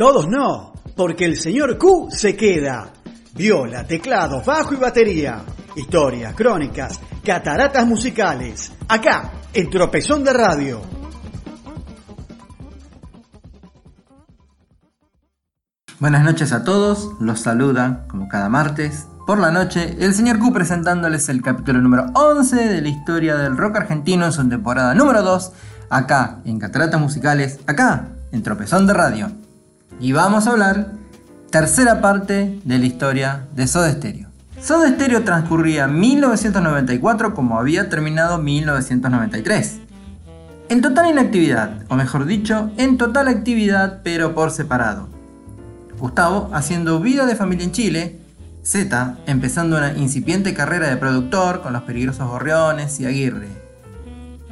Todos no, porque el señor Q se queda. Viola, teclado, bajo y batería. Historias, crónicas, cataratas musicales. Acá, en Tropezón de Radio. Buenas noches a todos, los saluda, como cada martes, por la noche, el señor Q presentándoles el capítulo número 11 de la historia del rock argentino en su temporada número 2, acá en Cataratas Musicales, acá en Tropezón de Radio. Y vamos a hablar tercera parte de la historia de Soda Stereo. Soda Stereo transcurría 1994 como había terminado 1993. En total inactividad, o mejor dicho, en total actividad pero por separado. Gustavo haciendo vida de familia en Chile, Z empezando una incipiente carrera de productor con los peligrosos gorriones y Aguirre.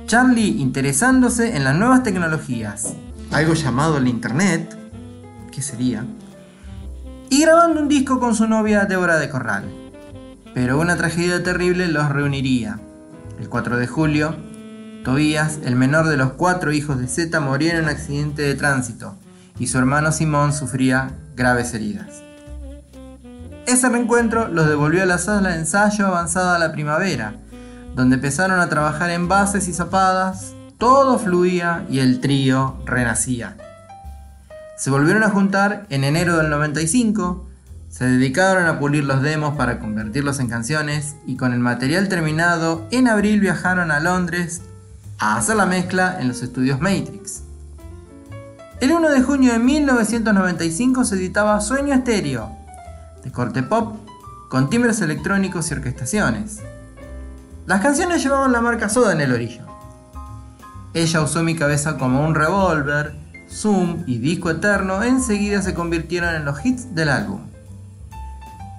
Charlie interesándose en las nuevas tecnologías, algo llamado el Internet, sería, y grabando un disco con su novia Débora de Corral. Pero una tragedia terrible los reuniría. El 4 de julio, Tobías, el menor de los cuatro hijos de Z, moría en un accidente de tránsito y su hermano Simón sufría graves heridas. Ese reencuentro los devolvió a la sala de ensayo avanzada a la primavera, donde empezaron a trabajar en bases y zapadas, todo fluía y el trío renacía. Se volvieron a juntar en enero del 95, se dedicaron a pulir los demos para convertirlos en canciones y con el material terminado en abril viajaron a Londres a hacer la mezcla en los estudios Matrix. El 1 de junio de 1995 se editaba Sueño Estéreo, de corte pop, con timbres electrónicos y orquestaciones. Las canciones llevaban la marca Soda en el orillo. Ella usó mi cabeza como un revólver, Zoom y Disco Eterno enseguida se convirtieron en los hits del álbum.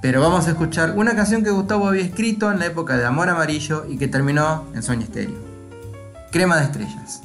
Pero vamos a escuchar una canción que Gustavo había escrito en la época de Amor Amarillo y que terminó en Sueño Estéreo. Crema de Estrellas.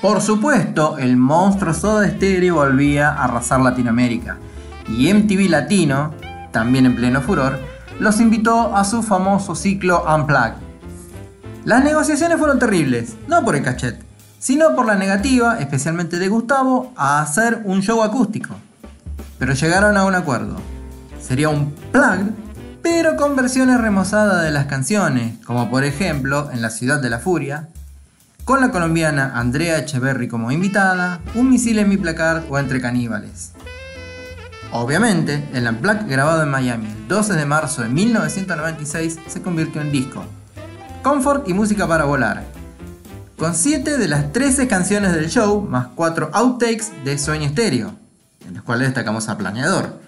Por supuesto, el monstruo Soda Stereo volvía a arrasar Latinoamérica y MTV Latino, también en pleno furor, los invitó a su famoso ciclo Unplugged. Las negociaciones fueron terribles, no por el cachet, sino por la negativa, especialmente de Gustavo, a hacer un show acústico. Pero llegaron a un acuerdo. Sería un plug, pero con versiones remozadas de las canciones, como por ejemplo en La Ciudad de la Furia, con la colombiana Andrea Echeverry como invitada, Un misil en mi placard o Entre caníbales. Obviamente, el Unplugged grabado en Miami el 12 de marzo de 1996 se convirtió en disco. Comfort y música para volar. Con 7 de las 13 canciones del show, más 4 outtakes de Sueño Estéreo, en los cuales destacamos a Planeador.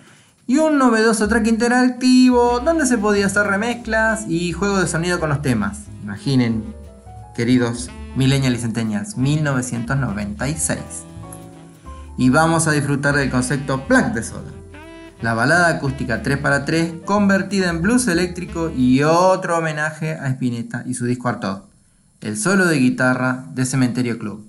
Y un novedoso track interactivo donde se podía hacer remezclas y juego de sonido con los temas. Imaginen, queridos Millennial y Centennials, 1996. Y vamos a disfrutar del concepto Black de Soda. La balada acústica 3 para 3 convertida en blues eléctrico y otro homenaje a Spinetta y su disco Artaud. El solo de guitarra de Cementerio Club.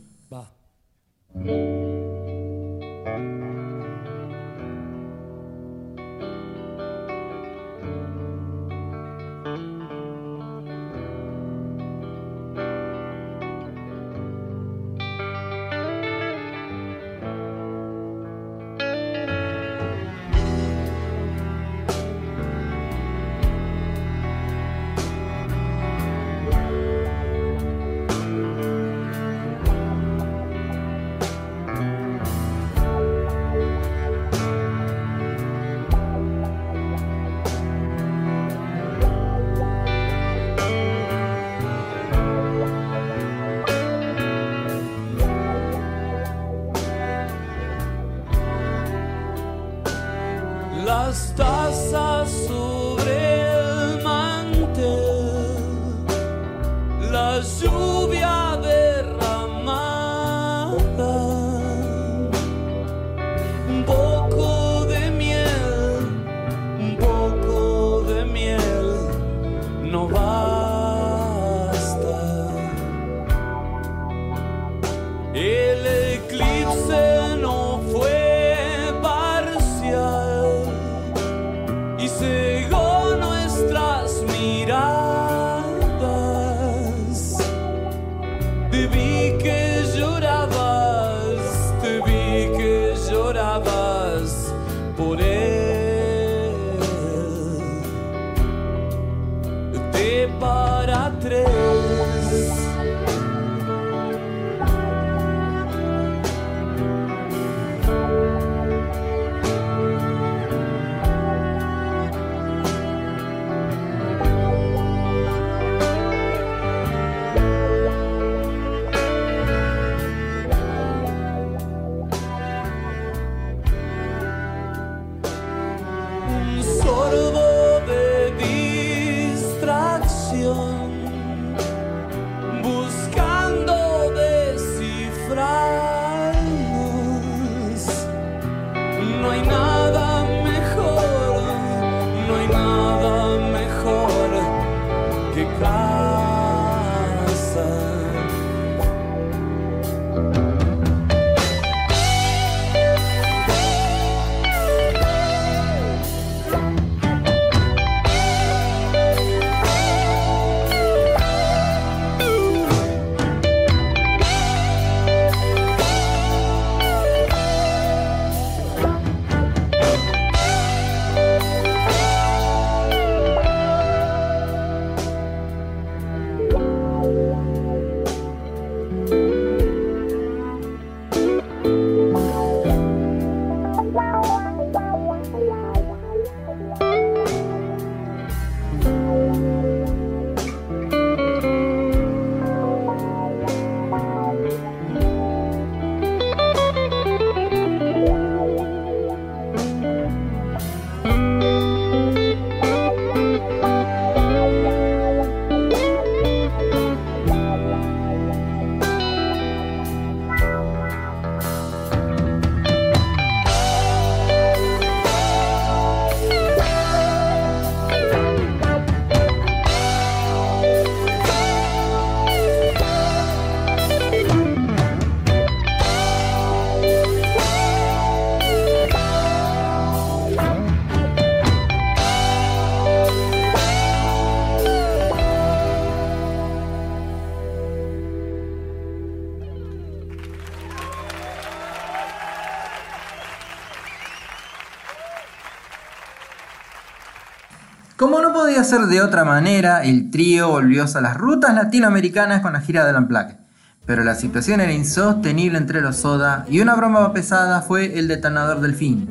Como no podía ser de otra manera, el trío volvió a las rutas latinoamericanas con la gira del Unplugged. Pero la situación era insostenible entre los Soda y una broma pesada fue el detonador del fin.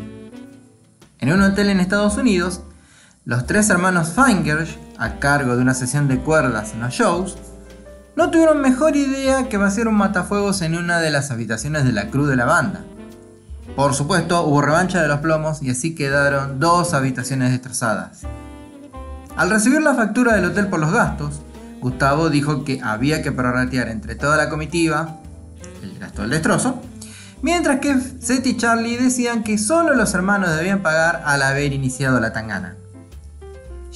En un hotel en Estados Unidos, los tres hermanos Feingersh, a cargo de una sesión de cuerdas en los shows, no tuvieron mejor idea que vaciar un matafuegos en una de las habitaciones de la cruz de la banda. Por supuesto, hubo revancha de los plomos y así quedaron dos habitaciones destrozadas. Al recibir la factura del hotel por los gastos, Gustavo dijo que había que prorratear entre toda la comitiva el gasto del destrozo, mientras que Seth y Charlie decían que solo los hermanos debían pagar al haber iniciado la tangana.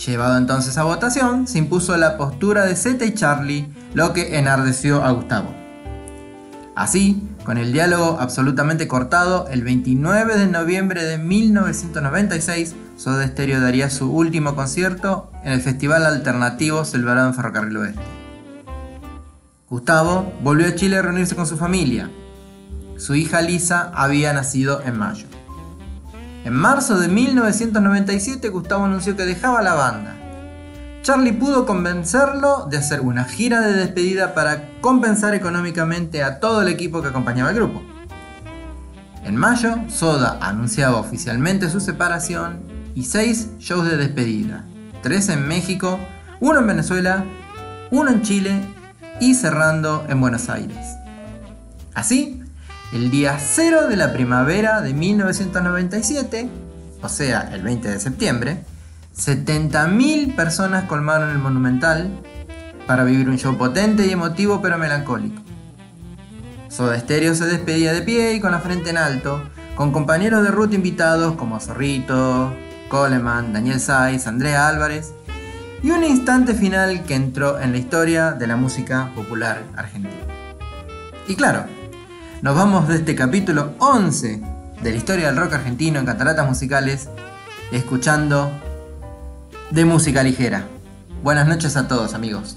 Llevado entonces a votación, se impuso la postura de Seth y Charlie, lo que enardeció a Gustavo. Así, con el diálogo absolutamente cortado, el 29 de noviembre de 1996, Soda Stereo daría su último concierto en el Festival Alternativo celebrado en Ferrocarril Oeste. Gustavo volvió a Chile a reunirse con su familia. Su hija Lisa había nacido en mayo. En marzo de 1997 Gustavo anunció que dejaba la banda Charlie pudo convencerlo de hacer una gira de despedida para compensar económicamente a todo el equipo que acompañaba al grupo. En mayo, Soda anunciaba oficialmente su separación y seis shows de despedida, tres en México, uno en Venezuela, uno en Chile y cerrando en Buenos Aires. Así, el día cero de la primavera de 1997, o sea, el 20 de septiembre, 70.000 personas colmaron el Monumental para vivir un show potente y emotivo pero melancólico. Soda Stereo se despedía de pie y con la frente en alto, con compañeros de ruta invitados como Zorrito, Coleman, Daniel Saiz, Andrea Álvarez y un instante final que entró en la historia de la música popular argentina. Y claro, nos vamos de este capítulo 11 de la historia del rock argentino en cataratas musicales escuchando de música ligera. Buenas noches a todos amigos.